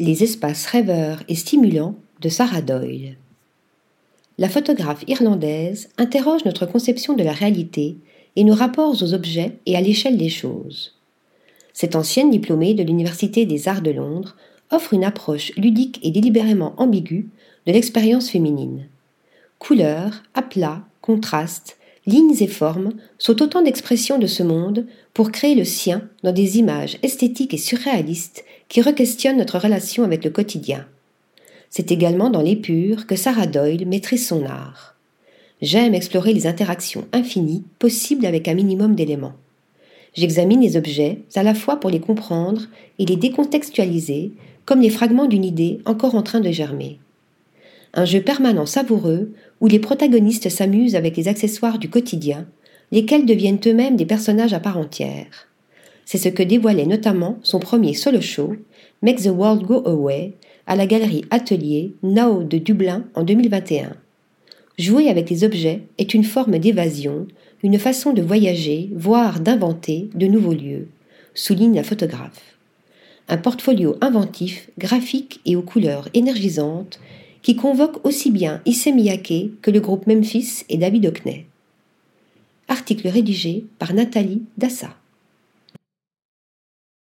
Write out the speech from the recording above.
Les espaces rêveurs et stimulants de Sarah Doyle. La photographe irlandaise interroge notre conception de la réalité et nos rapports aux objets et à l'échelle des choses. Cette ancienne diplômée de l'Université des Arts de Londres offre une approche ludique et délibérément ambiguë de l'expérience féminine. Couleurs, aplats, contrastes, lignes et formes sont autant d'expressions de ce monde pour créer le sien dans des images esthétiques et surréalistes qui requestionnent notre relation avec le quotidien. C'est également dans l'épure que Sarah Doyle maîtrise son art. J'aime explorer les interactions infinies possibles avec un minimum d'éléments. J'examine les objets à la fois pour les comprendre et les décontextualiser comme les fragments d'une idée encore en train de germer. Un jeu permanent savoureux où les protagonistes s'amusent avec les accessoires du quotidien, lesquels deviennent eux-mêmes des personnages à part entière. C'est ce que dévoilait notamment son premier solo show, Make the World Go Away, à la galerie Atelier Now de Dublin en 2021. Jouer avec les objets est une forme d'évasion, une façon de voyager, voire d'inventer de nouveaux lieux, souligne la photographe. Un portfolio inventif, graphique et aux couleurs énergisantes qui convoque aussi bien Issey Miyake que le groupe Memphis et David Hockney. Article rédigé par Nathalie Dassa.